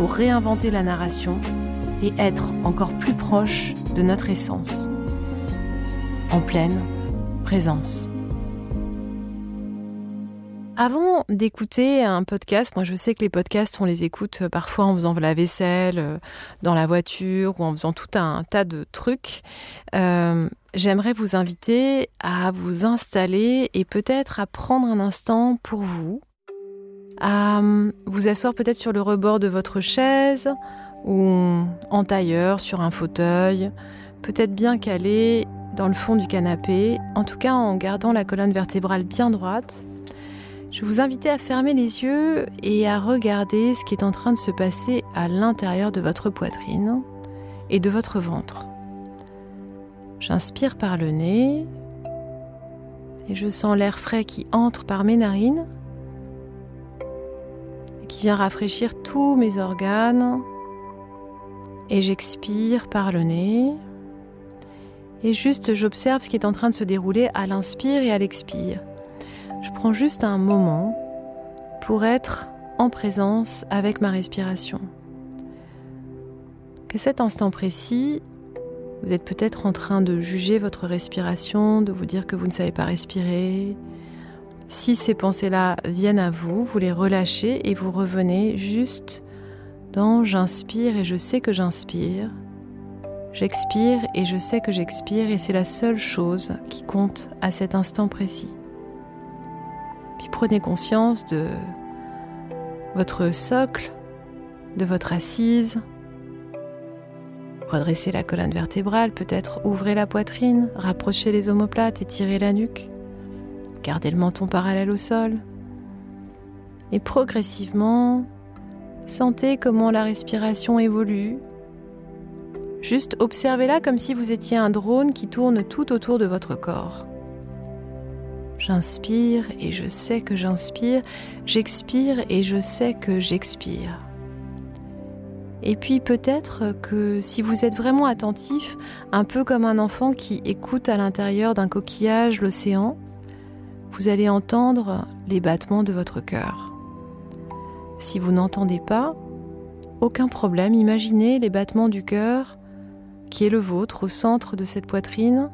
pour réinventer la narration et être encore plus proche de notre essence. En pleine présence. Avant d'écouter un podcast, moi je sais que les podcasts, on les écoute euh, parfois en faisant la vaisselle, euh, dans la voiture ou en faisant tout un tas de trucs. Euh, j'aimerais vous inviter à vous installer et peut-être à prendre un instant pour vous, à vous asseoir peut-être sur le rebord de votre chaise ou en tailleur, sur un fauteuil, peut-être bien calé dans le fond du canapé, en tout cas en gardant la colonne vertébrale bien droite je vous invite à fermer les yeux et à regarder ce qui est en train de se passer à l'intérieur de votre poitrine et de votre ventre. J'inspire par le nez et je sens l'air frais qui entre par mes narines qui vient rafraîchir tous mes organes. Et j'expire par le nez. Et juste j'observe ce qui est en train de se dérouler à l'inspire et à l'expire je prends juste un moment pour être en présence avec ma respiration. À cet instant précis, vous êtes peut-être en train de juger votre respiration, de vous dire que vous ne savez pas respirer. Si ces pensées-là viennent à vous, vous les relâchez et vous revenez juste dans j'inspire et je sais que j'inspire. J'expire et je sais que j'expire et c'est la seule chose qui compte à cet instant précis prenez conscience de votre socle, de votre assise. Redressez la colonne vertébrale, peut-être ouvrez la poitrine, rapprochez les omoplates, étirez la nuque. Gardez le menton parallèle au sol. Et progressivement, sentez comment la respiration évolue. Juste observez-la comme si vous étiez un drone qui tourne tout autour de votre corps. J'inspire et je sais que j'inspire. J'expire et je sais que j'expire. Et puis peut-être que si vous êtes vraiment attentif, un peu comme un enfant qui écoute à l'intérieur d'un coquillage l'océan, vous allez entendre les battements de votre cœur. Si vous n'entendez pas, aucun problème, imaginez les battements du cœur qui est le vôtre au centre de cette poitrine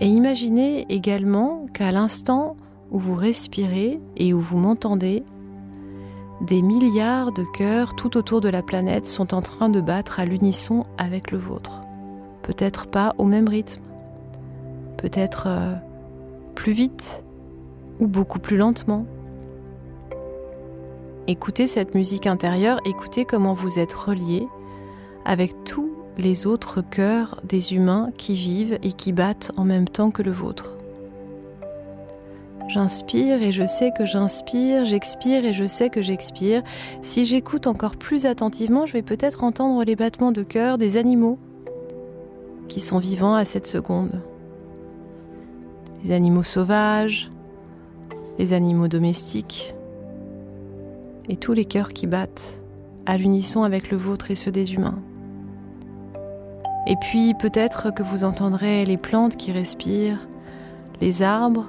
et imaginez également qu'à l'instant où vous respirez et où vous m'entendez, des milliards de cœurs tout autour de la planète sont en train de battre à l'unisson avec le vôtre. Peut-être pas au même rythme, peut-être euh, plus vite ou beaucoup plus lentement. Écoutez cette musique intérieure, écoutez comment vous êtes relié avec tout les autres cœurs des humains qui vivent et qui battent en même temps que le vôtre. J'inspire et je sais que j'inspire, j'expire et je sais que j'expire. Si j'écoute encore plus attentivement, je vais peut-être entendre les battements de cœur des animaux qui sont vivants à cette seconde. Les animaux sauvages, les animaux domestiques et tous les cœurs qui battent à l'unisson avec le vôtre et ceux des humains. Et puis peut-être que vous entendrez les plantes qui respirent, les arbres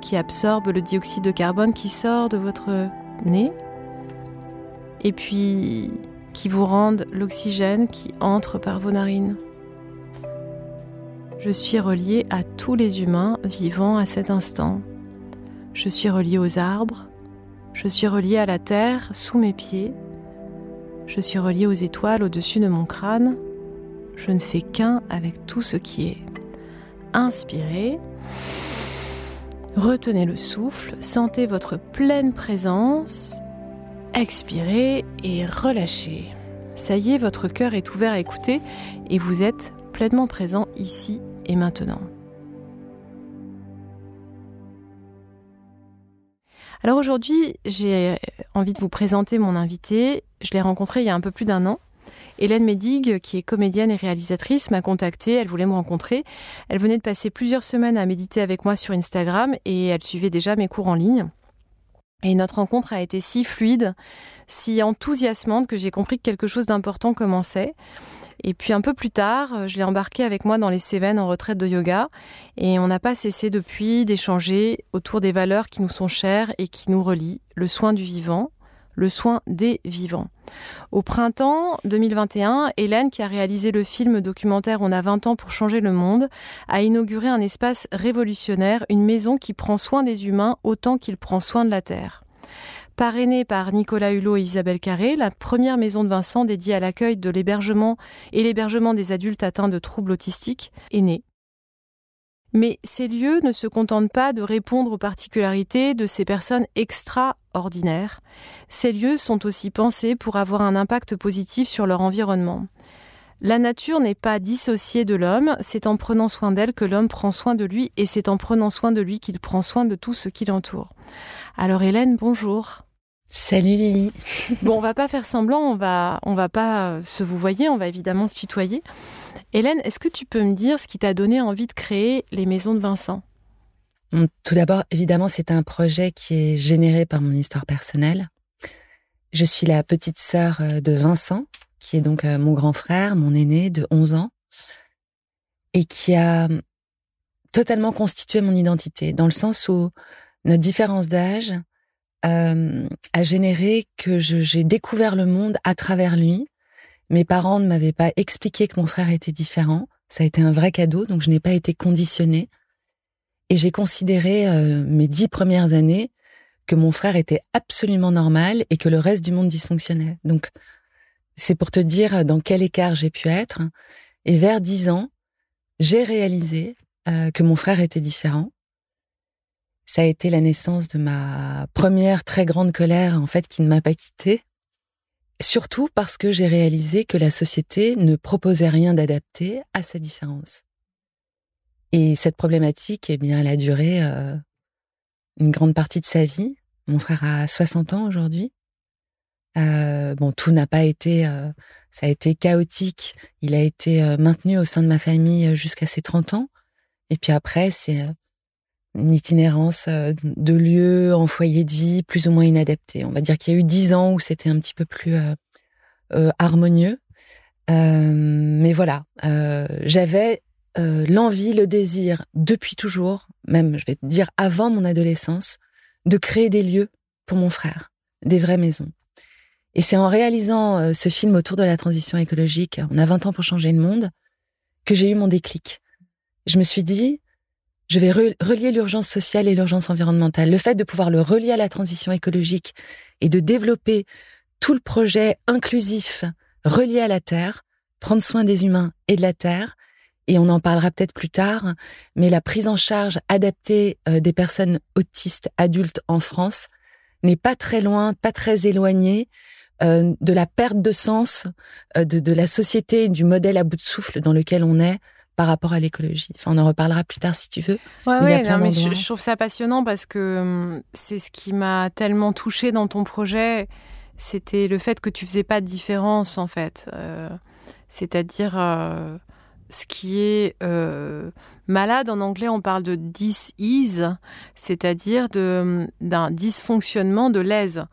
qui absorbent le dioxyde de carbone qui sort de votre nez, et puis qui vous rendent l'oxygène qui entre par vos narines. Je suis relié à tous les humains vivant à cet instant. Je suis relié aux arbres, je suis relié à la terre sous mes pieds, je suis relié aux étoiles au-dessus de mon crâne. Je ne fais qu'un avec tout ce qui est. Inspirez. Retenez le souffle, sentez votre pleine présence. Expirez et relâchez. Ça y est, votre cœur est ouvert à écouter et vous êtes pleinement présent ici et maintenant. Alors aujourd'hui, j'ai envie de vous présenter mon invité. Je l'ai rencontré il y a un peu plus d'un an. Hélène Médig, qui est comédienne et réalisatrice, m'a contactée, elle voulait me rencontrer. Elle venait de passer plusieurs semaines à méditer avec moi sur Instagram et elle suivait déjà mes cours en ligne. Et notre rencontre a été si fluide, si enthousiasmante que j'ai compris que quelque chose d'important commençait. Et puis un peu plus tard, euh, je l'ai embarqué avec moi dans les Cévennes en retraite de yoga. Et on n'a pas cessé depuis d'échanger autour des valeurs qui nous sont chères et qui nous relient, le soin du vivant, le soin des vivants. Au printemps 2021, Hélène, qui a réalisé le film documentaire On a 20 ans pour changer le monde, a inauguré un espace révolutionnaire, une maison qui prend soin des humains autant qu'il prend soin de la Terre. Parrainée par Nicolas Hulot et Isabelle Carré, la première maison de Vincent dédiée à l'accueil de l'hébergement et l'hébergement des adultes atteints de troubles autistiques est née. Mais ces lieux ne se contentent pas de répondre aux particularités de ces personnes extraordinaires. Ces lieux sont aussi pensés pour avoir un impact positif sur leur environnement. La nature n'est pas dissociée de l'homme, c'est en prenant soin d'elle que l'homme prend soin de lui et c'est en prenant soin de lui qu'il prend soin de tout ce qui l'entoure. Alors Hélène, bonjour. Salut Lily. bon, on va pas faire semblant, on va, on va pas se vous voyer, on va évidemment se tutoyer. Hélène, est-ce que tu peux me dire ce qui t'a donné envie de créer les maisons de Vincent? Tout d'abord, évidemment, c'est un projet qui est généré par mon histoire personnelle. Je suis la petite sœur euh, de Vincent, qui est donc euh, mon grand frère, mon aîné de 11 ans, et qui a hum, totalement constitué mon identité, dans le sens où notre différence d'âge, euh, a généré que j'ai découvert le monde à travers lui. Mes parents ne m'avaient pas expliqué que mon frère était différent. Ça a été un vrai cadeau, donc je n'ai pas été conditionnée. Et j'ai considéré euh, mes dix premières années que mon frère était absolument normal et que le reste du monde dysfonctionnait. Donc, c'est pour te dire dans quel écart j'ai pu être. Et vers dix ans, j'ai réalisé euh, que mon frère était différent ça a été la naissance de ma première très grande colère, en fait, qui ne m'a pas quittée. Surtout parce que j'ai réalisé que la société ne proposait rien d'adapté à sa différence. Et cette problématique, eh bien, elle a duré euh, une grande partie de sa vie. Mon frère a 60 ans aujourd'hui. Euh, bon, tout n'a pas été, euh, ça a été chaotique. Il a été maintenu au sein de ma famille jusqu'à ses 30 ans. Et puis après, c'est une itinérance euh, de lieux en foyer de vie plus ou moins inadapté. On va dire qu'il y a eu dix ans où c'était un petit peu plus euh, euh, harmonieux. mais voilà, j'avais l'envie, le désir, depuis toujours, même je vais te dire avant mon adolescence, de créer des lieux pour mon frère, des vraies maisons. Et c'est en réalisant ce film autour de la transition écologique, on a 20 ans pour changer le monde, que j'ai eu mon déclic. Je me suis dit, je vais relier l'urgence sociale et l'urgence environnementale. Le fait de pouvoir le relier à la transition écologique et de développer tout le projet inclusif relié à la Terre, prendre soin des humains et de la Terre, et on en parlera peut-être plus tard, mais la prise en charge adaptée euh, des personnes autistes adultes en France n'est pas très loin, pas très éloignée euh, de la perte de sens euh, de, de la société, du modèle à bout de souffle dans lequel on est par rapport à l'écologie. Enfin, on en reparlera plus tard si tu veux. Ouais, ouais, mais je, trouve ça passionnant parce que hum, c'est ce qui m'a tellement touché dans ton projet. C'était le fait que tu faisais pas de différence en fait. Euh, c'est-à-dire euh, ce qui est euh, malade en anglais, on parle de dis-ease, c'est-à-dire hum, d'un dysfonctionnement de l'aise.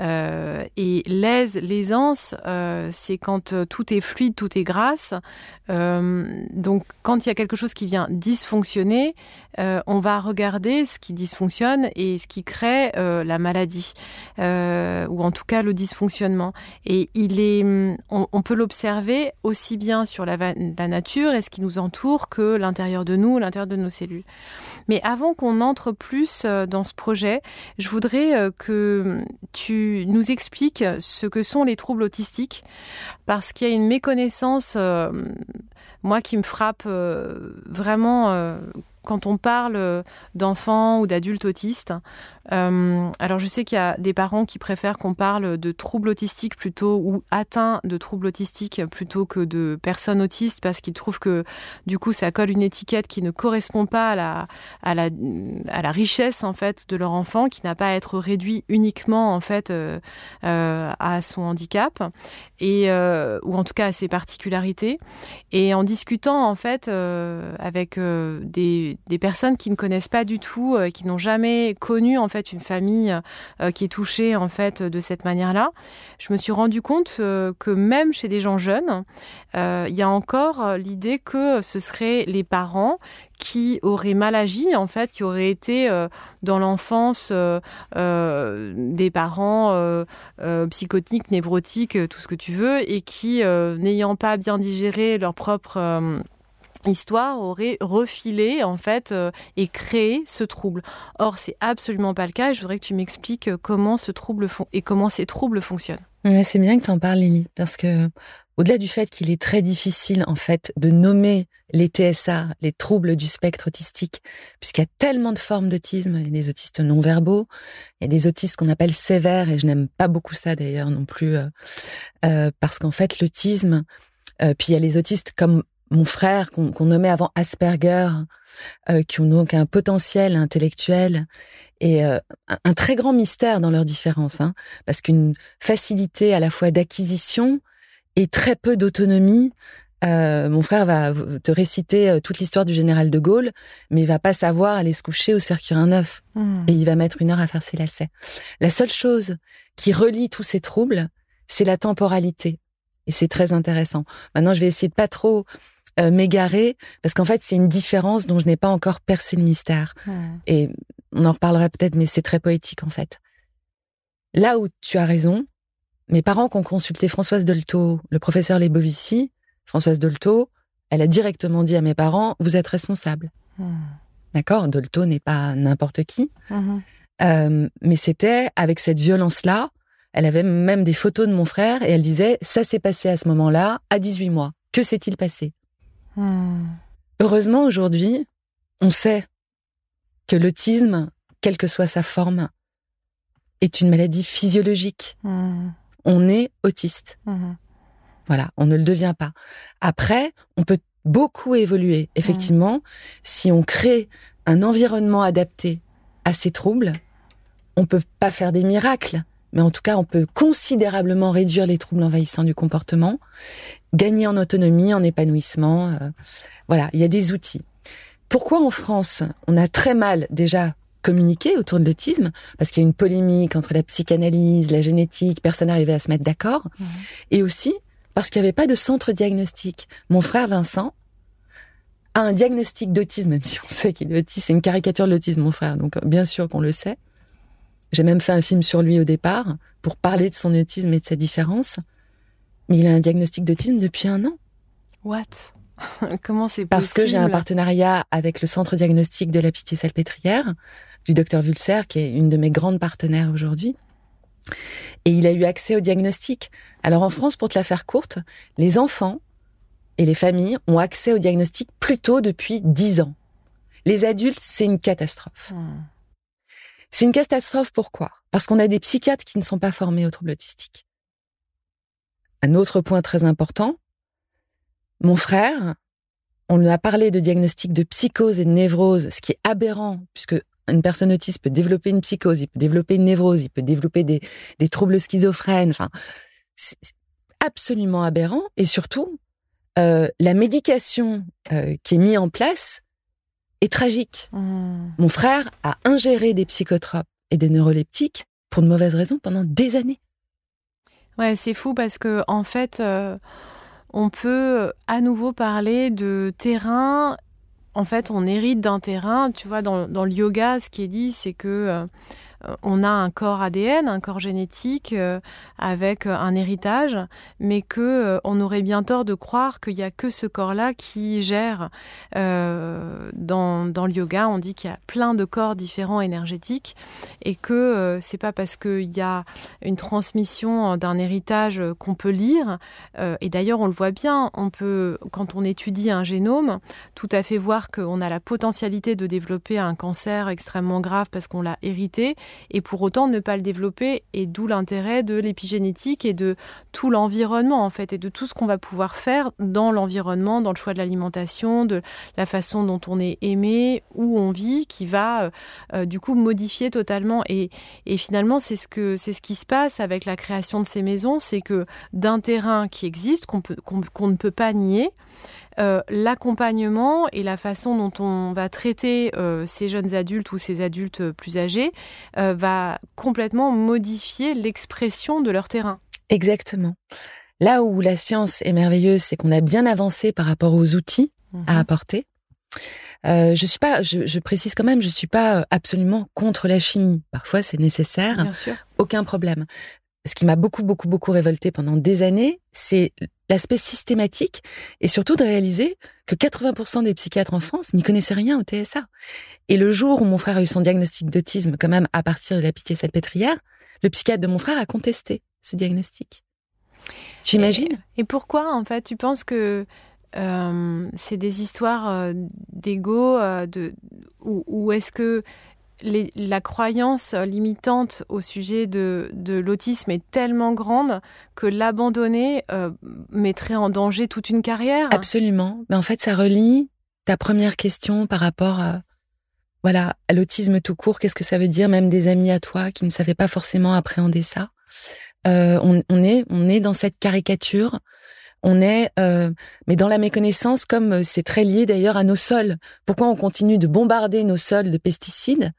Euh, et l'aise, l'aisance, euh, c'est quand euh, tout est fluide, tout est grâce. donc, quand il y a quelque chose qui vient dysfonctionner, on va regarder ce qui dysfonctionne et ce qui crée la maladie, ou en tout cas le dysfonctionnement. Et il est, on, peut l'observer aussi bien sur la, la nature et ce qui nous entoure que l'intérieur de nous, l'intérieur de nos cellules. Mais avant qu'on entre plus dans ce projet, je voudrais que tu nous expliques ce que sont les troubles autistiques, parce qu'il y a une méconnaissance, euh, moi, qui me frappe euh, vraiment euh, quand on parle d'enfants ou d'adultes autistes. Euh, alors je sais qu'il y a des parents qui préfèrent qu'on parle de troubles autistiques plutôt ou atteints de troubles autistiques plutôt que de personnes autistes parce qu'ils trouvent que du coup ça colle une étiquette qui ne correspond pas à la, à la, à la richesse en fait de leur enfant, qui n'a pas à être réduit uniquement en fait euh, euh, à son handicap et euh, ou en tout cas à ses particularités. Et en discutant en fait euh, avec euh, des, des personnes qui ne connaissent pas du tout, qui n'ont jamais connu en fait une famille euh, qui est touchée en fait de cette manière-là, je me suis rendu compte euh, que même chez des gens jeunes, euh, il y a encore l'idée que ce seraient les parents qui auraient mal agi, en fait, qui auraient été dans l'enfance des parents psychotiques, névrotiques, tout ce que tu veux, et qui, n'ayant pas bien digéré leur propre histoire aurait refilé en fait euh, et créé ce trouble. Or, c'est absolument pas le cas je voudrais que tu m'expliques euh, comment ce trouble et comment ces troubles fonctionnent. c'est bien que tu en parles, Lily, parce que au-delà du fait qu'il est très difficile en fait de nommer les TSA, les troubles du spectre autistique, puisqu'il y a tellement de formes d'autisme, il y a des autistes non verbaux, il y a des autistes qu'on appelle sévères et je n'aime pas beaucoup ça d'ailleurs non plus, euh, parce qu'en fait l'autisme, puis il y a les autistes comme mon frère qu'on nommait avant Asperger, euh, qui ont donc un potentiel intellectuel et euh, un, très grand mystère dans leurs différences, hein, parce qu'une facilité à la fois d'acquisition et très peu d'autonomie. Euh, mon frère va te réciter toute l'histoire du général de Gaulle, mais il va pas savoir aller se coucher ou se faire cuire un œuf, hmm. et il va mettre une heure à faire ses lacets. La seule chose qui relie tous ces troubles, c'est la temporalité, et c'est très intéressant. Maintenant, je vais essayer de pas trop euh, m'égarer parce qu'en fait c'est une différence dont je n'ai pas encore percé le mystère. Et on en reparlera peut-être, mais c'est très poétique en fait. Là où tu as raison, mes parents qui ont consulté Françoise Dolto, le professeur Lebovici, Françoise Dolto, elle a directement dit à mes parents vous êtes responsables. D'accord, Dolto n'est pas n'importe qui, mhm. euh, mais c'était avec cette violence-là. Elle avait même des photos de mon frère et elle disait ça s'est passé à ce moment-là, à 18 mois. Que s'est-il passé? Hmm. Heureusement, aujourd'hui, on sait que l'autisme, quelle que soit sa forme, est une maladie physiologique. Hmm. On est autiste. Hmm. Voilà, on ne le devient pas. Après, on peut beaucoup évoluer. Effectivement, si on crée un environnement adapté à ces troubles, on peut pas faire des miracles, mais en tout cas, on peut considérablement réduire les troubles envahissants du comportement, gagner en autonomie, en épanouissement. Euh, voilà, il y a des outils. Pourquoi en France, on a très mal déjà communiqué autour de l'autisme? Parce qu'il y a une polémique entre la psychanalyse, la génétique, personne n'arrivait à se mettre d'accord. Et aussi parce qu'il n'y avait pas de centre diagnostic. Mon frère Vincent a un diagnostic d'autisme, même si on sait qu'il est autiste, c'est une caricature de l'autisme, mon frère, donc bien sûr qu'on le sait. J'ai même fait un film sur lui au départ pour parler de son autisme et de sa différence. Mais il a un diagnostic d'autisme depuis un an. What? Comment c'est possible Parce que j'ai un partenariat avec le centre diagnostic de la Pitié Salpêtrière, du docteur Vulser, qui est une de mes grandes partenaires aujourd'hui. Et il a eu accès au diagnostic. Alors en France, pour te la faire courte, les enfants et les familles ont accès au diagnostic plutôt depuis dix ans. Les adultes, c'est une catastrophe. Hmm. C'est une catastrophe pourquoi? Parce qu'on a des psychiatres qui ne sont pas formés aux troubles autistiques. Un autre point très important, mon frère, on lui a parlé de diagnostic de psychose et de névrose, ce qui est aberrant, puisque une personne autiste peut développer une psychose, il peut développer une névrose, il peut développer des, troubles schizophrènes. Enfin, c'est absolument aberrant. Et surtout, euh, la médication euh, qui est mise en place est tragique. Mmh. Mon frère a ingéré des psychotropes et des neuroleptiques pour de mauvaises raisons pendant des années. Ouais, c'est fou parce que en fait, euh, on peut à nouveau parler de terrain. En fait, on hérite d'un terrain. Tu vois, dans, dans, le yoga, ce qui est dit, c'est que euh, euh, on a un corps ADN, un corps génétique euh, avec euh, un héritage, mais que on aurait bien tort de croire qu'il y a que ce corps-là qui gère. dans, dans le yoga, on dit qu'il y a plein de corps différents énergétiques et que c'est pas parce qu'il y a une transmission d'un héritage qu'on peut lire. et d'ailleurs, on le voit bien. On peut, quand on étudie un génome, tout à fait voir qu'on a la potentialité de développer un cancer extrêmement grave parce qu'on l'a hérité et pour autant ne pas le développer. Et d'où l'intérêt de l'épigénétique et de tout l'environnement, en fait, et de tout ce qu'on va pouvoir faire dans l'environnement, dans le choix de l'alimentation, de la façon dont on est aimé, où on vit, qui va euh, euh, du coup modifier totalement. Et, finalement, c'est ce, que, c'est ce qui se passe avec la création de ces maisons, c'est que d'un terrain qui existe, qu'on ne peut pas nier, euh, l'accompagnement et la façon dont on va traiter euh, ces jeunes adultes ou ces adultes plus âgés euh, va complètement modifier l'expression de leur terrain. Exactement. Là où la science est merveilleuse, c'est qu'on a bien avancé par rapport aux outils à mhm. apporter. je suis pas, je, précise quand même, je suis pas absolument contre la chimie. Parfois, c'est nécessaire. Bien sûr. Aucun problème ce qui m'a beaucoup, beaucoup, beaucoup révolté pendant des années, c'est l'aspect systématique et surtout de réaliser que 80% des psychiatres en France n'y connaissaient rien au TSA. Et le jour où mon frère a eu son diagnostic d'autisme, quand même à partir de la pitié salpêtrière, le psychiatre de mon frère a contesté ce diagnostic. Tu imagines? et, pourquoi, en fait, tu penses que euh, c'est des histoires euh, d'ego euh, de, ou, ou est-ce que la croyance limitante au sujet de, l'autisme est tellement grande que l'abandonner euh, mettrait en danger toute une carrière. Absolument. Mais en fait, ça relie ta première question par rapport à, voilà, à l'autisme tout court. Qu'est-ce que ça veut dire? Même des amis à toi qui ne savaient pas forcément appréhender ça. Euh, on, est, on est dans cette caricature. On est, euh, mais dans la méconnaissance, comme c'est très lié d'ailleurs à nos sols. Pourquoi on continue de bombarder nos sols de pesticides?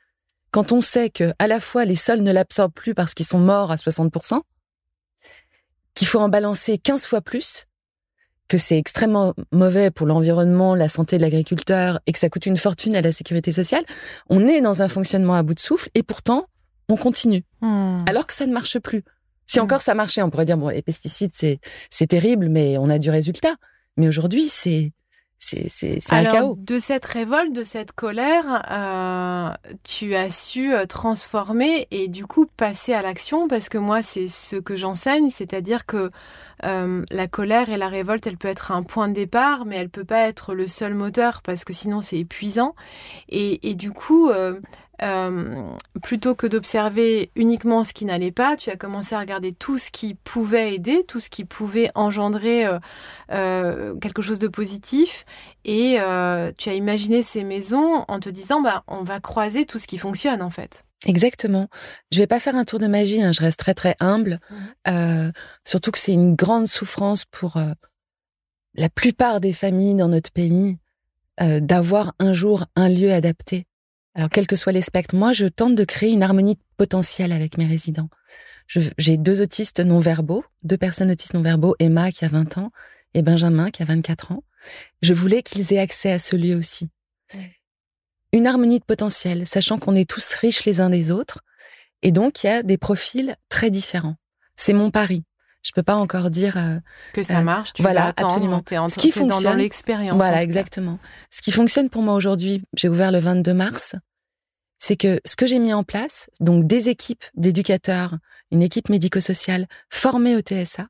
Quand on sait que à la fois les sols ne l'absorbent plus parce qu'ils sont morts à 60%, qu'il faut en balancer 15 fois plus, que c'est extrêmement mauvais pour l'environnement, la santé de l'agriculteur et que ça coûte une fortune à la sécurité sociale, on est dans un fonctionnement à bout de souffle et pourtant on continue. Hmm. Alors que ça ne marche plus. Si hmm. encore ça marchait, on pourrait dire bon les pesticides c'est c'est terrible mais on a du résultat. Mais aujourd'hui, c'est c'est un chaos. De cette révolte, de cette colère, euh, tu as su euh, transformer et du coup passer à l'action parce que moi c'est ce que j'enseigne, c'est-à-dire que euh, la colère et la révolte, elle peut être un point de départ, mais elle peut pas être le seul moteur parce que sinon c'est épuisant. Et, et, du coup, euh, plutôt que d'observer uniquement ce qui n'allait pas, tu as commencé à regarder tout ce qui pouvait aider, tout ce qui pouvait engendrer euh, euh, quelque chose de positif, et tu as imaginé ces maisons en te disant, bah, on va croiser tout ce qui fonctionne en fait. Exactement. Je vais pas faire un tour de magie, hein, je reste très très humble. Mmh. surtout que c'est une grande souffrance pour la plupart des familles dans notre pays d'avoir un jour un lieu adapté alors, quels que soient les spectres, moi, je tente de créer une harmonie potentielle avec mes résidents. J'ai deux autistes non-verbaux, deux personnes autistes non-verbaux, Emma qui a 20 ans et Benjamin qui a 24 ans. Je voulais qu'ils aient accès à ce lieu aussi. Une harmonie de potentiel, sachant qu'on est tous riches les uns des autres. Et donc, il y a des profils très différents. C'est mon pari. Je peux pas encore dire euh, que ça euh, marche. Tu voilà, absolument. Es en, Ce qui fonctionne dans, l'expérience. Voilà, exactement. Ce qui fonctionne pour moi aujourd'hui, j'ai ouvert le 22 mars, c'est que ce que j'ai mis en place, donc des équipes d'éducateurs, une équipe médico-sociale formée au TSA,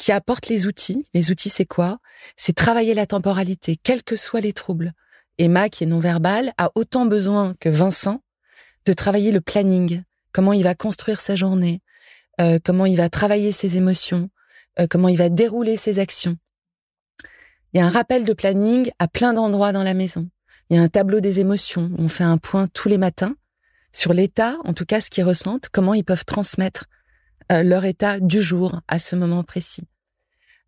qui apporte les outils. Les outils, c'est quoi? C'est travailler la temporalité, quels que soient les troubles. Emma, qui est non-verbale, a autant besoin que Vincent de travailler le planning, comment il va construire sa journée, euh, comment il va travailler ses émotions, euh, comment il va dérouler ses actions. Il y a un rappel de planning à plein d'endroits dans la maison. Il y a un tableau des émotions. On fait un point tous les matins sur l'état, en tout cas ce qu'ils ressentent, comment ils peuvent transmettre euh, leur état du jour à ce moment précis.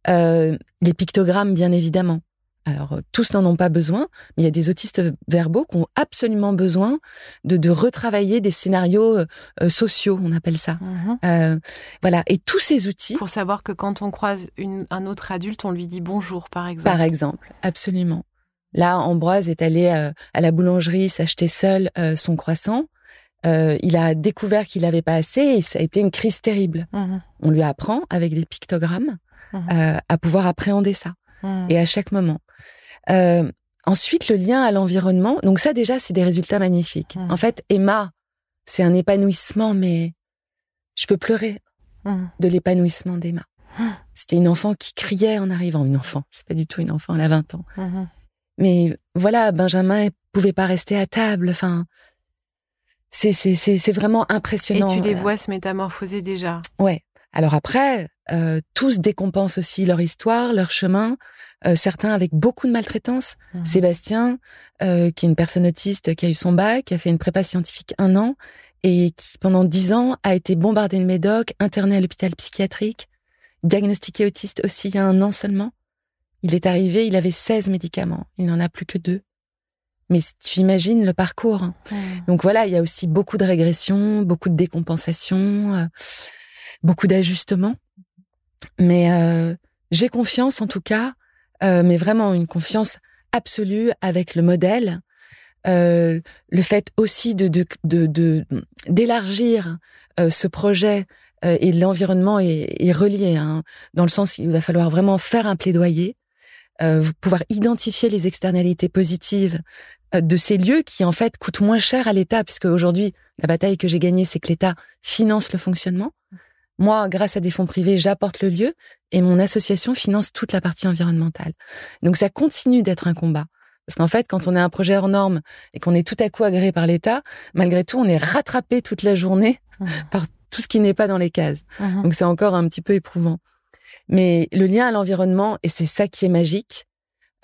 les pictogrammes, bien évidemment. Alors, tous n'en ont pas besoin, mais il y a des autistes verbaux qui ont absolument besoin de, retravailler des scénarios sociaux, on appelle ça. Mhm. voilà. Et tous ces outils. Pour savoir que quand on croise un autre adulte, on lui dit bonjour, par exemple. Par exemple, absolument. Là, Ambroise est allé à la boulangerie s'acheter seul son croissant. Euh, il a découvert qu'il n'avait pas assez et ça a été une crise terrible. Mhm. On lui apprend avec des pictogrammes mhm. euh, à pouvoir appréhender ça mhm. et à chaque moment. Euh, ensuite, le lien à l'environnement. Donc ça déjà, c'est des résultats magnifiques. En fait, Emma, c'est un épanouissement, mais je peux pleurer de l'épanouissement d'Emma. C'était une enfant qui criait en arrivant. Une enfant, c'est pas du tout une enfant, elle a 20 ans. Mais voilà, Benjamin pouvait pas rester à table. Enfin, c'est vraiment impressionnant. Et tu les vois se métamorphoser déjà. Ouais. Alors après, euh, tous décompensent aussi leur histoire, leur chemin. Euh, certains avec beaucoup de maltraitance. Mmh. Sébastien, euh, qui est une personne autiste, qui a eu son bac, qui a fait une prépa scientifique un an et qui pendant dix ans a été bombardé de médoc, interné à l'hôpital psychiatrique, diagnostiqué autiste aussi il y a un an seulement. Il est arrivé, il avait 16 médicaments, il n'en a plus que deux. Mais tu imagines le parcours. Hein. Donc voilà, il y a aussi beaucoup de régression, beaucoup de décompensation, beaucoup d'ajustements. Mais euh, j'ai confiance en tout cas, euh, mais vraiment une confiance absolue avec le modèle. le fait aussi de d'élargir ce projet et l'environnement est, relié, hein, dans le sens qu'il va falloir vraiment faire un plaidoyer, pouvoir identifier les externalités positives euh, de ces lieux qui en fait coûtent moins cher à l'État, puisque aujourd'hui la bataille que j'ai gagnée, c'est que l'État finance le fonctionnement. Moi, grâce à des fonds privés, j'apporte le lieu et mon association finance toute la partie environnementale. Donc ça continue d'être un combat. Parce qu'en fait, quand on est un projet hors norme et qu'on est tout à coup agréé par l'État, malgré tout, on est rattrapé toute la journée mmh. par tout ce qui n'est pas dans les cases. Mmh. Donc c'est encore un petit peu éprouvant. Mais le lien à l'environnement, et c'est ça qui est magique,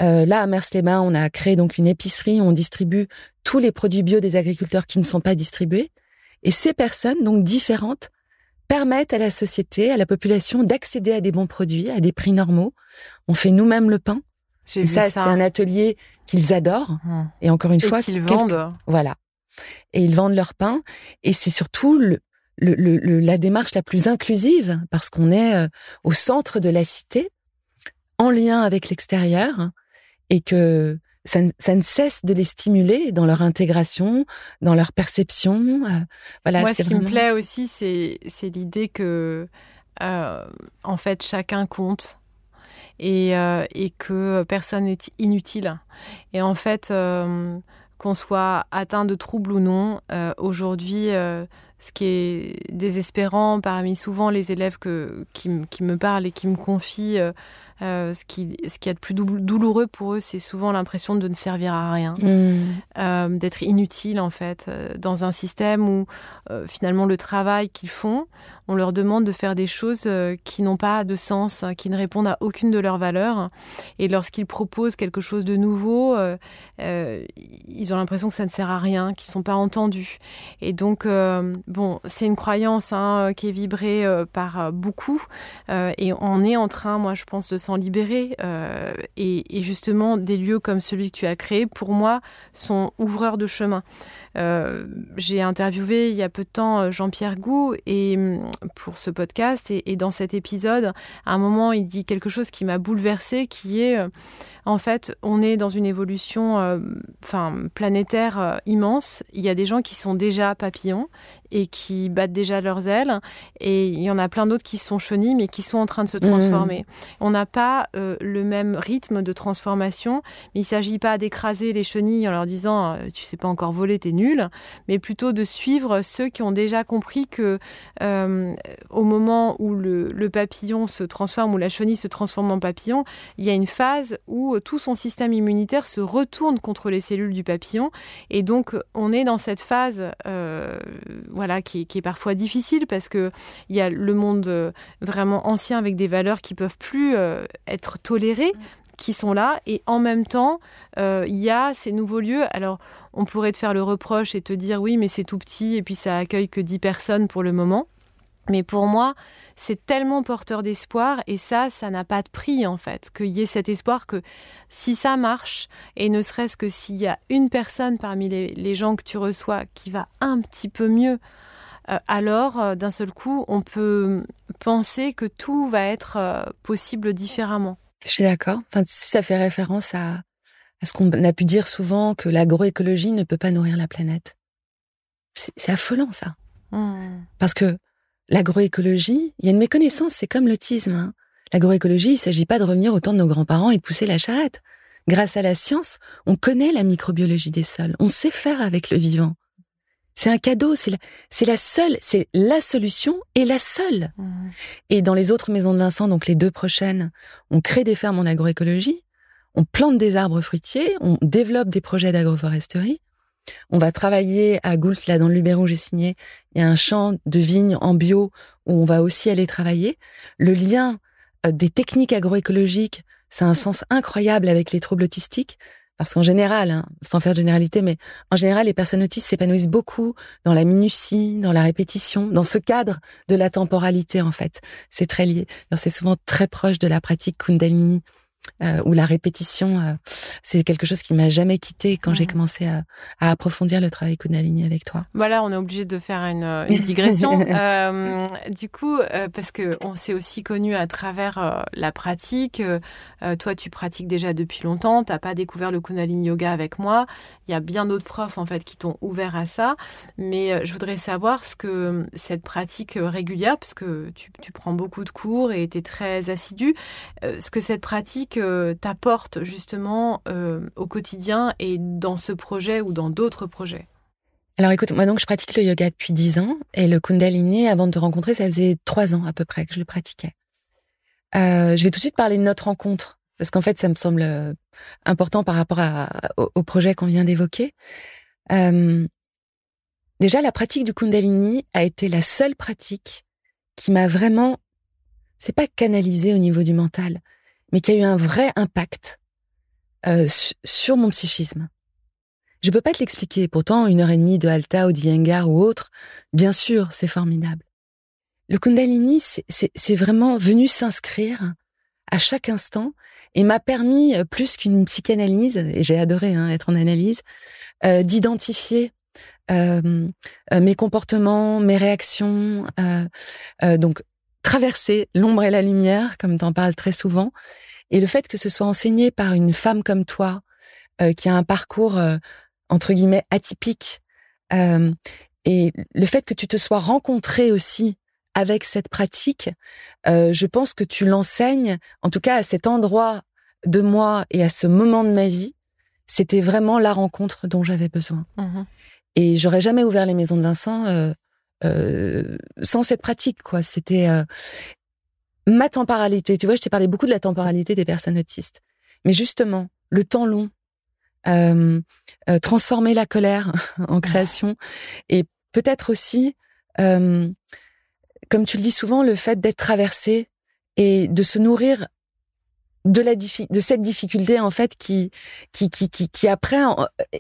euh, là, à Mers-les-Bains, on a créé donc une épicerie où on distribue tous les produits bio des agriculteurs qui ne sont pas distribués. Et ces personnes, donc différentes, permettent à la société, à la population d'accéder à des bons produits, à des prix normaux. On fait nous-mêmes le pain. Et ça, c'est un atelier qu'ils adorent. Hum. Et encore une fois, qu'ils vendent. Voilà. Et ils vendent leur pain. Et c'est surtout le, le, la démarche la plus inclusive parce qu'on est euh, au centre de la cité, en lien avec l'extérieur et que ça, ne cesse de les stimuler dans leur intégration, dans leur perception. Euh, voilà, Moi, ce qui me plaît aussi, c'est l'idée que, euh, en fait, chacun compte et, euh, et que personne n'est inutile. Et en fait, qu'on soit atteint de troubles ou non, aujourd'hui, ce qui est désespérant parmi souvent les élèves que, qui, qui me parlent et qui me confient euh, ce, qui, ce qui est de plus douloureux pour eux, c'est souvent l'impression de ne servir à rien, mm. euh, d'être inutile en fait, euh, dans un système où finalement le travail qu'ils font, on leur demande de faire des choses qui n'ont pas de sens, hein, qui ne répondent à aucune de leurs valeurs. Et lorsqu'ils proposent quelque chose de nouveau, ils ont l'impression que ça ne sert à rien, qu'ils ne sont pas entendus. Et donc, bon, c'est une croyance hein, qui est vibrée par beaucoup. et on est en train, moi, je pense, de s'en libérer. Et, et, justement, des lieux comme celui que tu as créé, pour moi, sont ouvreurs de chemin. J'ai interviewé il y a peu de temps Jean-Pierre Gou et pour ce podcast. Et, dans cet épisode, à un moment, il dit quelque chose qui m'a bouleversée, qui est, euh, en fait, on est dans une évolution euh, enfin, planétaire euh, immense. Il y a des gens qui sont déjà papillons et qui battent déjà leurs ailes. Et il y en a plein d'autres qui sont chenilles, mais qui sont en train de se transformer. Mmh. On n'a pas euh, le même rythme de transformation, mais il ne s'agit pas d'écraser les chenilles en leur disant euh, tu sais pas encore voler, t'es nul, mais plutôt de suivre ceux qui ont déjà compris que euh, au moment où le, papillon se transforme, où la chenille se transforme en papillon, il y a une phase où tout son système immunitaire se retourne contre les cellules du papillon. Et donc, on est dans cette phase voilà, qui, est parfois difficile parce que il y a le monde euh, vraiment ancien avec des valeurs qui peuvent plus euh, être tolérées qui sont là et en même temps euh, il y a ces nouveaux lieux alors on pourrait te faire le reproche et te dire oui mais c'est tout petit et puis ça accueille que 10 personnes pour le moment Mais pour moi, c'est tellement porteur d'espoir et ça, ça n'a pas de prix en fait. Qu'il y ait cet espoir que si ça marche, et ne serait-ce que s'il y a une personne parmi les, gens que tu reçois qui va un petit peu mieux, euh, alors euh, d'un seul coup, on peut penser que tout va être possible différemment. Je suis d'accord. Enfin, ça fait référence à, ce qu'on a pu dire souvent que l'agroécologie ne peut pas nourrir la planète. C'est affolant ça. Mmh. Parce que L'agroécologie, il y a une méconnaissance, c'est comme l'autisme. Hein. L'agroécologie, il ne s'agit pas de revenir au temps de nos grands-parents et de pousser la charrette. Grâce à la science, on connaît la microbiologie des sols, on sait faire avec le vivant. C'est un cadeau, c'est la, seule, c'est la solution et la seule. Mmh. Et dans les autres maisons de Vincent, donc les deux prochaines, on crée des fermes en agroécologie, on plante des arbres fruitiers, on développe des projets d'agroforesterie, on va travailler à Goult, là, dans le Luberon, j'ai signé. Il y a un champ de vignes en bio où on va aussi aller travailler. Le lien euh, des techniques agroécologiques, ça a un sens incroyable avec les troubles autistiques. Parce qu'en général, hein, sans faire de généralité, mais en général, les personnes autistes s'épanouissent beaucoup dans la minutie, dans la répétition, dans ce cadre de la temporalité, en fait. C'est très lié. C'est souvent très proche de la pratique Kundalini euh, ou la répétition, euh, c'est quelque chose qui m'a jamais quitté quand j'ai commencé à, approfondir le travail Kundalini avec toi. Voilà, on est obligé de faire une, euh, digression. du coup, parce que on s'est aussi connu à travers la pratique. toi, tu pratiques déjà depuis longtemps. T'as pas découvert le Kundalini Yoga avec moi. Il y a bien d'autres profs en fait qui t'ont ouvert à ça. Mais je voudrais savoir ce que cette pratique régulière, parce que tu, tu prends beaucoup de cours et tu es très assidu, ce que cette pratique t'apporte justement euh, au quotidien et dans ce projet ou dans d'autres projets? Alors écoute, moi donc je pratique le yoga depuis 10 ans et le Kundalini, avant de te rencontrer, ça faisait 3 ans à peu près que je le pratiquais. Euh, je vais tout de suite parler de notre rencontre parce qu'en fait ça me semble euh, important par rapport au, projet qu'on vient d'évoquer. déjà, la pratique du Kundalini a été la seule pratique qui m'a vraiment, c'est pas canalisé au niveau du mental, mais qui a eu un vrai impact euh, sur mon psychisme. Je peux pas te l'expliquer. Pourtant, une heure et demie de Alta ou d'Iyengar ou autre, bien sûr, c'est formidable. Le Kundalini, c'est vraiment venu s'inscrire à chaque instant et m'a permis, euh, plus qu'une psychanalyse, et j'ai adoré hein, être en analyse, euh, d'identifier euh, euh mes comportements, mes réactions, euh, donc traverser l'ombre et la lumière, comme tu en parles très souvent. Et le fait que ce soit enseigné par une femme comme toi, euh, qui a un parcours, euh, entre guillemets, atypique, euh, et le fait que tu te sois rencontré aussi avec cette pratique, je pense que tu l'enseignes, en tout cas à cet endroit de moi et à ce moment de ma vie, c'était vraiment la rencontre dont j'avais besoin. Mmh et j'aurais jamais ouvert les maisons de Vincent sans cette pratique, quoi. C'était euh, ma temporalité. Tu vois, je t'ai parlé beaucoup de la temporalité des personnes autistes. Mais justement, le temps long, euh, transformer la colère en création, et peut-être aussi, comme tu le dis souvent, le fait d'être traversé et de se nourrir de la de cette difficulté en fait qui qui qui qui, qui après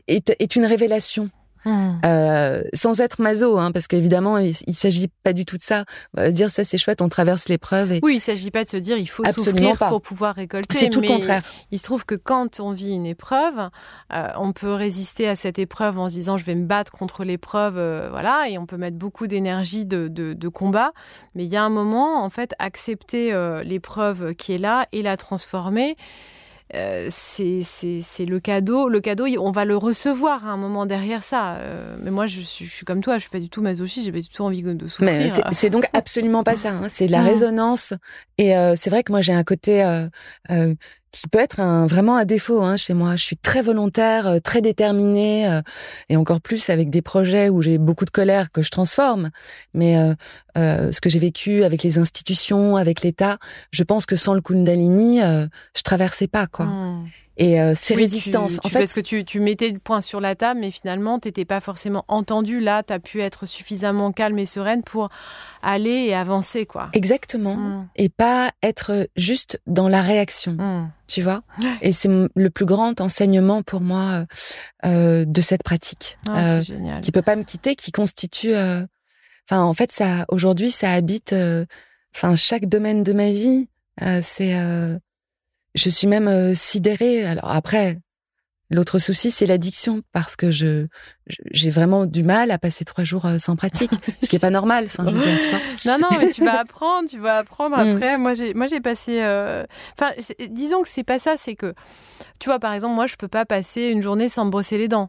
est, est une révélation Hmm. Euh, sans être maso, hein, parce qu'évidemment, il, ne s'agit pas du tout de ça. Va dire ça, c'est chouette, on traverse l'épreuve. Et... Oui, il s'agit pas de se dire il faut souffrir pour pouvoir récolter. C'est tout le contraire. Il se trouve que quand on vit une épreuve, euh, on peut résister à cette épreuve en se disant je vais me battre contre l'épreuve, euh, voilà, et on peut mettre beaucoup d'énergie de, de, de, combat. Mais il y a un moment, en fait, accepter l'épreuve qui est là et la transformer. Euh, c'est le cadeau. Le cadeau, on va le recevoir à un moment derrière ça. Euh, mais moi, je suis, je suis, comme toi, je suis pas du tout masochiste, j'ai pas du tout envie de souffrir. C'est donc absolument pas ça. Hein. C'est de la résonance. Et euh, c'est vrai que moi, j'ai un côté qui peut être un, vraiment un défaut hein, chez moi. Je suis très volontaire, euh, très déterminée, euh, et encore plus avec des projets où j'ai beaucoup de colère que je transforme. Mais euh, euh ce que j'ai vécu avec les institutions, avec l'État, je pense que sans le Kundalini, je traversais pas quoi. Mmh. Et ces résistances, en fait, parce que tu, tu mettais le point sur la table, mais finalement, t'étais pas forcément entendu. Là, tu as pu être suffisamment calme et sereine pour aller et avancer, quoi. Exactement. Mmh. Et pas être juste dans la réaction. Mmh tu vois. Et c'est le plus grand enseignement pour moi euh, euh de cette pratique, ah, euh, qui peut pas me quitter, qui constitue. Euh, Enfin, en fait, ça, aujourd'hui, ça habite, euh, enfin, chaque domaine de ma vie. Euh, c'est, je suis même sidérée. Alors après, L'autre souci, c'est l'addiction, parce que je j'ai vraiment du mal à passer trois jours sans pratique, ce qui est pas normal. Enfin, je veux dire, tu vois. Non, non, mais tu vas apprendre, tu vas apprendre mm. après. Moi, j'ai, moi, j'ai passé. Enfin, disons que c'est pas ça, c'est que, tu vois, par exemple, moi, je peux pas passer une journée sans me brosser les dents.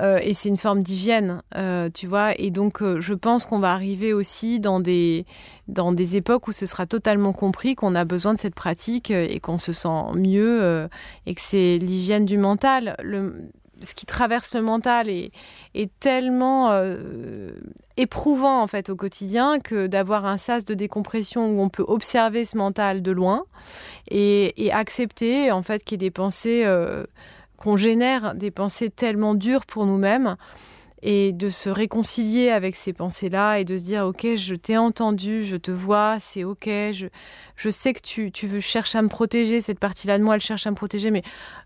Euh, et c'est une forme d'hygiène, euh, tu vois. Et donc, euh, je pense qu'on va arriver aussi dans des, dans des époques où ce sera totalement compris qu'on a besoin de cette pratique et qu'on se sent mieux et que c'est l'hygiène du mental. Ce qui traverse le mental est, tellement éprouvant en fait au quotidien que d'avoir un sas de décompression où on peut observer ce mental de loin et, et accepter en fait qu'il y ait des pensées qu'on génère des pensées tellement dures pour nous-mêmes et de se réconcilier avec ces pensées-là et de se dire ok je t'ai entendu, je te vois, c'est ok, je, je sais que tu, tu veux chercher à me protéger, cette partie-là de moi elle cherche à me protéger, mais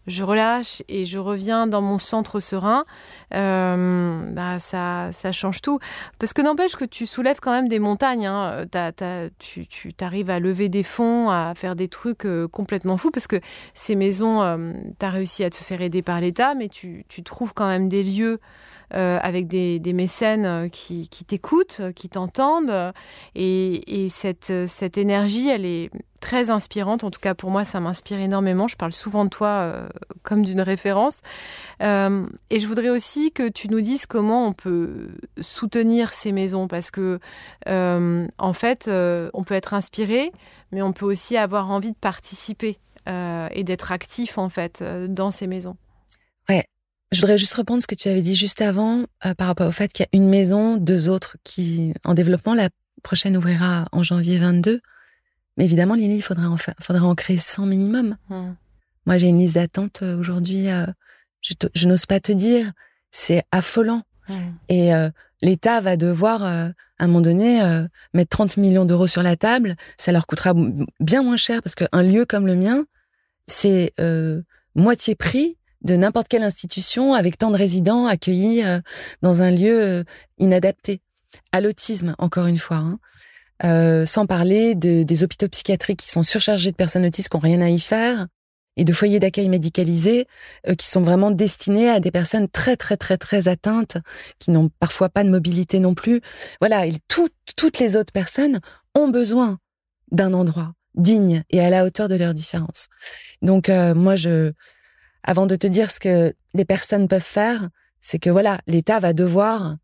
je relâche et je reviens dans mon centre serein, euh, bah ça, ça change tout. Parce que n'empêche que tu soulèves quand même des montagnes, hein. tu, tu arrives à lever des fonds, à faire des trucs euh, complètement fous, parce que ces maisons, euh, tu as réussi à te faire aider par l'État, mais tu, tu trouves quand même des lieux euh, avec des, mécènes euh, qui, t'écoutent, euh, qui t'entendent. Et, cette, énergie, elle est très inspirante. En tout cas, pour moi, ça m'inspire énormément. Je parle souvent de toi comme d'une référence. et je voudrais aussi que tu nous dises comment on peut soutenir ces maisons, parce que, en fait, on peut être inspiré, mais on peut aussi avoir envie de participer et d'être actif, en fait, dans ces maisons. Je voudrais juste reprendre ce que tu avais dit juste avant euh, par rapport au fait qu'il y a une maison, deux autres qui en développement. La prochaine ouvrira en janvier 22. Mais évidemment, Lily, il faudrait en, faudrait en créer 100 minimum. Hmm. Moi, j'ai une liste d'attente euh, aujourd'hui. Euh, je, n'ose pas te dire. C'est affolant. Hmm. Et l'État va devoir, à un moment donné, mettre 30 millions d'euros sur la table. Ça leur coûtera bien moins cher parce qu'un lieu comme le mien, c'est moitié prix de n'importe quelle institution avec tant de résidents accueillis euh, dans un lieu euh, inadapté. À l'autisme, encore une fois. Hein. Euh, sans parler des hôpitaux psychiatriques qui sont surchargés de personnes autistes qui n'ont rien à y faire, et de foyers d'accueil médicalisés qui sont vraiment destinés à des personnes très très très très atteintes, qui n'ont parfois pas de mobilité non plus. Voilà, et toutes les autres personnes ont besoin d'un endroit digne et à la hauteur de leurs différences. Donc moi je avant de te dire ce que les personnes peuvent faire, c'est que voilà, l'État va devoir,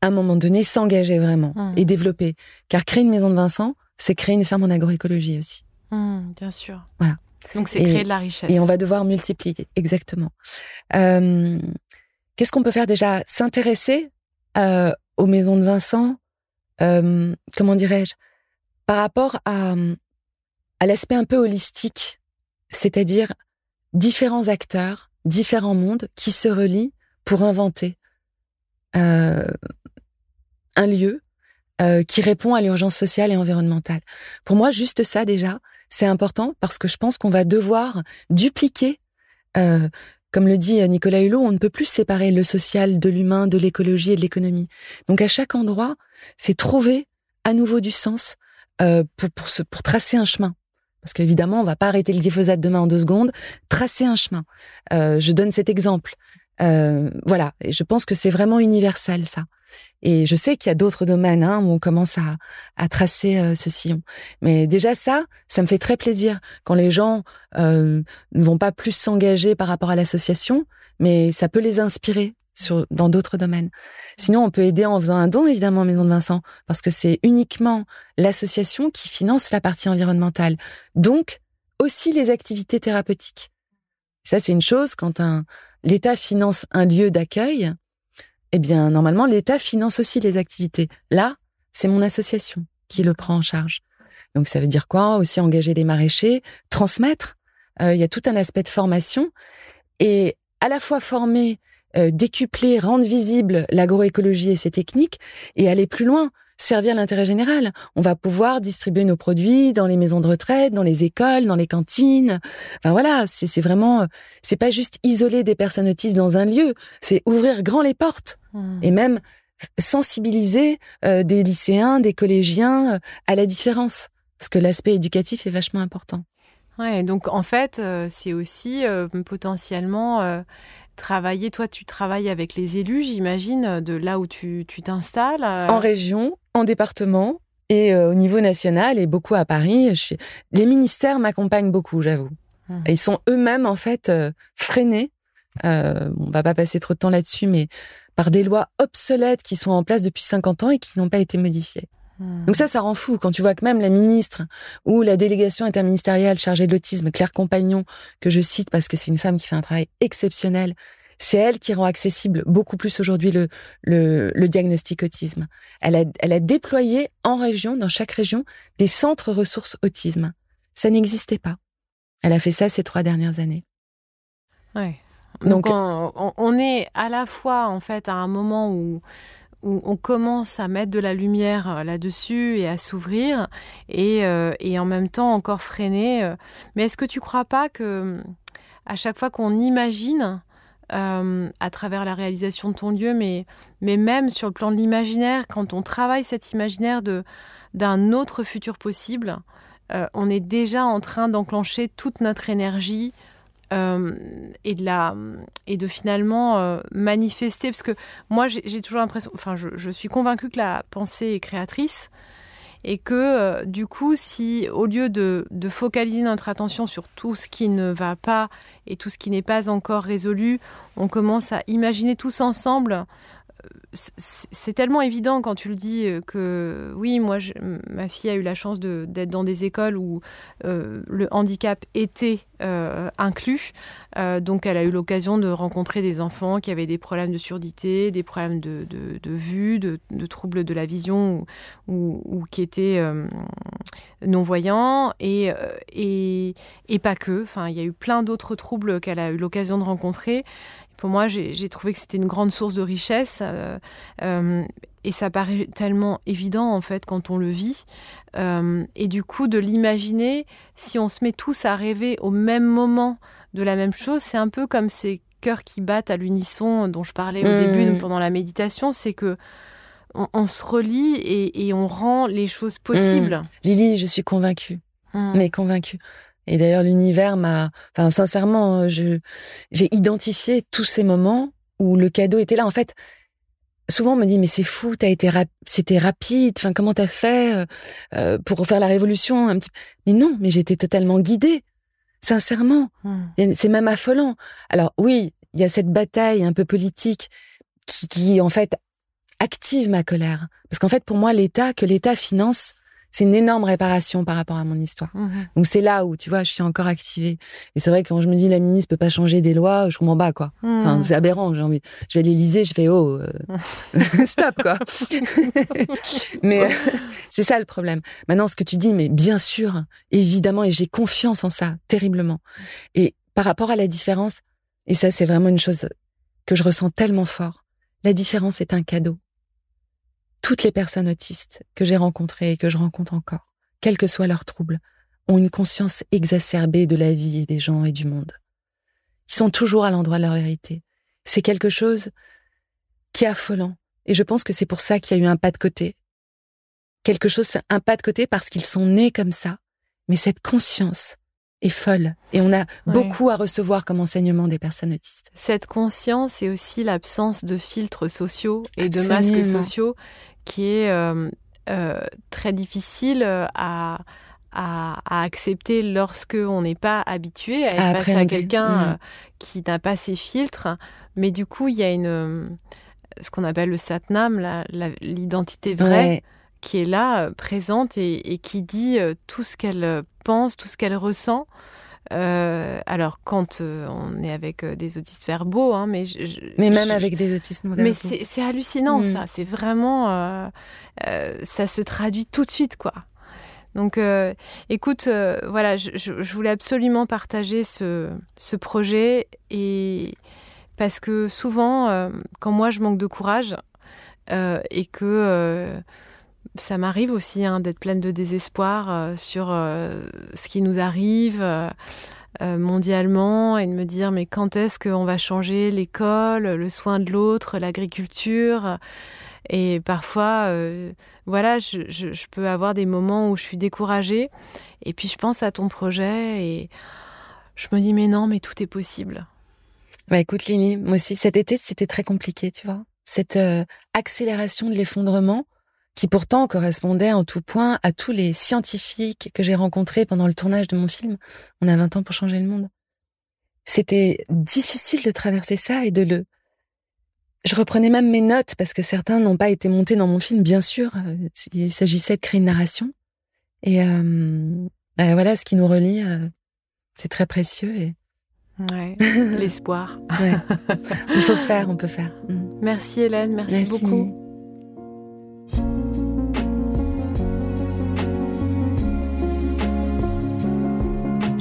à un moment donné, s'engager vraiment mmh. et développer. Car créer une maison de Vincent, c'est créer une ferme en agroécologie aussi. Mmh, bien sûr. Voilà. Donc c'est créer de la richesse. Et on va devoir multiplier, exactement. Euh, qu'est-ce qu'on peut faire déjà? S'intéresser euh, aux maisons de Vincent, euh, comment dirais-je, par rapport à, à l'aspect un peu holistique, c'est-à-dire différents acteurs, différents mondes qui se relient pour inventer euh, un lieu euh, qui répond à l'urgence sociale et environnementale. Pour moi, juste ça déjà, c'est important parce que je pense qu'on va devoir dupliquer, euh, comme le dit Nicolas Hulot, on ne peut plus séparer le social de l'humain, de l'écologie et de l'économie. Donc à chaque endroit, c'est trouver à nouveau du sens pour, pour, se, pour tracer un chemin. Parce qu'évidemment, on va pas arrêter le glyphosate demain en deux secondes. Tracer un chemin. Euh, je donne cet exemple. Euh, voilà. Et je pense que c'est vraiment universel, ça. Et je sais qu'il y a d'autres domaines hein, où on commence à, à tracer euh, ce sillon. Mais déjà ça, ça me fait très plaisir quand les gens euh, ne vont pas plus s'engager par rapport à l'association, mais ça peut les inspirer sur, dans d'autres domaines. Sinon, on peut aider en faisant un don, évidemment, Maison de Vincent, parce que c'est uniquement l'association qui finance la partie environnementale. Donc, aussi les activités thérapeutiques. Ça, c'est une chose, quand un, l'État finance un lieu d'accueil, eh bien, normalement, l'État finance aussi les activités. Là, c'est mon association qui le prend en charge. Donc, ça veut dire quoi? Aussi engager des maraîchers, transmettre. Euh, il y a tout un aspect de formation. Et à la fois former euh, décupler, rendre visible l'agroécologie et ses techniques et aller plus loin, servir l'intérêt général. On va pouvoir distribuer nos produits dans les maisons de retraite, dans les écoles, dans les cantines. Enfin voilà, c'est vraiment, c'est pas juste isoler des personnes autistes dans un lieu, c'est ouvrir grand les portes mmh. et même sensibiliser des lycéens, des collégiens à la différence, parce que l'aspect éducatif est vachement important. Ouais, donc en fait, c'est aussi potentiellement travailler. Toi, tu travailles avec les élus, j'imagine, de là où tu t'installes. En région, en département, et au niveau national et beaucoup à Paris. Je Les ministères m'accompagnent beaucoup, j'avoue. Mmh. Ils sont eux-mêmes en fait freinés euh, on va pas passer trop de temps là-dessus, mais par des lois obsolètes qui sont en place depuis 50 ans et qui n'ont pas été modifiées. Hmm. Donc ça, ça rend fou quand tu vois que même la ministre ou la délégation interministérielle chargée de l'autisme, Claire Compagnon, que je cite parce que c'est une femme qui fait un travail exceptionnel, c'est elle qui rend accessible beaucoup plus aujourd'hui le, le, diagnostic autisme. Elle a, elle a déployé en région, dans chaque région, des centres ressources autisme. Ça n'existait pas. Elle a fait ça ces trois dernières années. Ouais. Donc, on, est à la fois en fait à un moment où, on commence à mettre de la lumière euh, là-dessus et à s'ouvrir et, euh, et, en même temps encore freiner. Euh. Mais est-ce que tu crois pas que à chaque fois qu'on imagine à travers la réalisation de ton lieu, mais, mais même sur le plan de l'imaginaire, quand on travaille cet imaginaire de d'un autre futur possible, on est déjà en train d'enclencher toute notre énergie euh, et de la et de finalement euh, manifester parce que moi j'ai toujours l'impression enfin je, suis convaincue que la pensée est créatrice et que euh, du coup si au lieu de, de, focaliser notre attention sur tout ce qui ne va pas et tout ce qui n'est pas encore résolu on commence à imaginer tous ensemble c'est tellement évident quand tu le dis euh, que oui, moi, ma fille a eu la chance d'être dans des écoles où euh, le handicap était euh, inclus. donc, elle a eu l'occasion de rencontrer des enfants qui avaient des problèmes de surdité, des problèmes de, vue, de, troubles de la vision ou, qui étaient non-voyants et, et, pas que. Enfin, il y a eu plein d'autres troubles qu'elle a eu l'occasion de rencontrer pour moi, j'ai trouvé que c'était une grande source de richesse. Euh, euh, et ça paraît tellement évident, en fait, quand on le vit. Euh, et du coup, de l'imaginer, si on se met tous à rêver au même moment de la même chose, c'est un peu comme ces cœurs qui battent à l'unisson dont je parlais au mmh. début pendant la méditation. C'est que on, se relie et, on rend les choses possibles. Mmh. Lily, je suis convaincue. Mmh. Mais convaincue. Et d'ailleurs, l'univers m'a, enfin, sincèrement, je, j'ai identifié tous ces moments où le cadeau était là. En fait, souvent on me dit mais c'est fou, t'as été c'était rapide. Enfin, comment t'as fait euh, euh, pour faire la révolution un petit Mais non, mais j'étais totalement guidée. Sincèrement, hmm. c'est même affolant. Alors oui, il y a cette bataille un peu politique qui, qui en fait active ma colère. Parce qu'en fait, pour moi, l'État, que l'État finance c'est une énorme réparation par rapport à mon histoire. Mhm. Donc c'est là où, tu vois, je suis encore activée. Et c'est vrai que quand je me dis la ministre peut pas changer des lois, je m'en bats, quoi. Enfin, mhm. c'est aberrant. J'ai envie, je vais à l'Élysée, je fais oh, euh, stop, quoi. mais c'est ça le problème. Maintenant, ce que tu dis, mais bien sûr, évidemment, et j'ai confiance en ça, terriblement. Et par rapport à la différence, et ça, c'est vraiment une chose que je ressens tellement fort. La différence est un cadeau toutes les personnes autistes que j'ai rencontrées et que je rencontre encore, quels que soient leurs troubles, ont une conscience exacerbée de la vie et des gens et du monde. Ils sont toujours à l'endroit de leur vérité. C'est quelque chose qui est affolant. Et je pense que c'est pour ça qu'il y a eu un pas de côté. Quelque chose fait un pas de côté parce qu'ils sont nés comme ça. Mais cette conscience est folle. Et on a beaucoup à recevoir comme enseignement des personnes autistes. Cette conscience et aussi l'absence de filtres sociaux et de masques sociaux qui est euh, euh, très difficile euh, à, à, accepter lorsque on n'est pas habitué à être face à quelqu'un mm. qui n'a pas ses filtres. Mais du coup, il y a une ce qu'on appelle le satnam, l'identité vraie. qui est là, présente et, et qui dit tout ce qu'elle pense, tout ce qu'elle ressent, euh, alors, quand euh, on est avec euh, des autistes verbaux, hein, mais mais même avec des autistes verbaux. Mais c'est hallucinant, mm. ça. C'est vraiment, ça se traduit tout de suite, quoi. Donc, écoute, voilà, je, voulais absolument partager ce, ce projet et parce que souvent, quand moi je manque de courage et que ça m'arrive aussi hein, d'être pleine de désespoir euh, sur euh, ce qui nous arrive euh, mondialement et de me dire mais quand est-ce qu'on va changer l'école, le soin de l'autre, l'agriculture? Et parfois, voilà, je, peux avoir des moments où je suis découragée. Et puis je pense à ton projet et je me dis, mais non, mais tout est possible. Bah écoute, Lini, moi aussi, cet été, c'était très compliqué, tu vois. Cette accélération de l'effondrement, qui pourtant correspondait en tout point à tous les scientifiques que j'ai rencontrés pendant le tournage de mon film. On a 20 ans pour changer le monde. C'était difficile de traverser ça et de le... Je reprenais même mes notes parce que certains n'ont pas été montés dans mon film, bien sûr. Euh, il s'agissait de créer une narration. Et euh, bah, voilà, ce qui nous relie, euh, c'est très précieux. Et... Ouais, l'espoir. Il faut faire, on peut faire. Mm. Merci Hélène, merci. beaucoup.